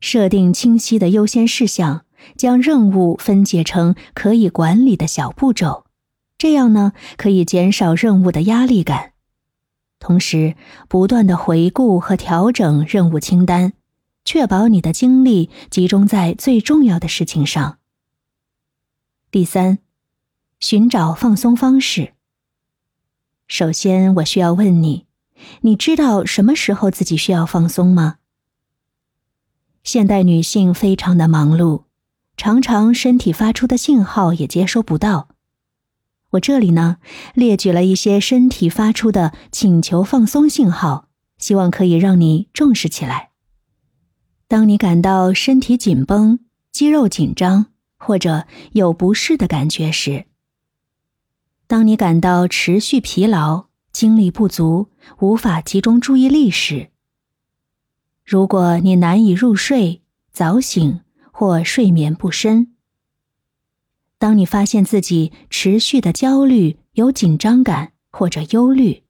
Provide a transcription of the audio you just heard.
设定清晰的优先事项，将任务分解成可以管理的小步骤，这样呢可以减少任务的压力感。同时，不断的回顾和调整任务清单，确保你的精力集中在最重要的事情上。第三，寻找放松方式。首先，我需要问你：你知道什么时候自己需要放松吗？现代女性非常的忙碌，常常身体发出的信号也接收不到。我这里呢，列举了一些身体发出的请求放松信号，希望可以让你重视起来。当你感到身体紧绷、肌肉紧张或者有不适的感觉时，当你感到持续疲劳、精力不足、无法集中注意力时，如果你难以入睡、早醒或睡眠不深。当你发现自己持续的焦虑、有紧张感或者忧虑，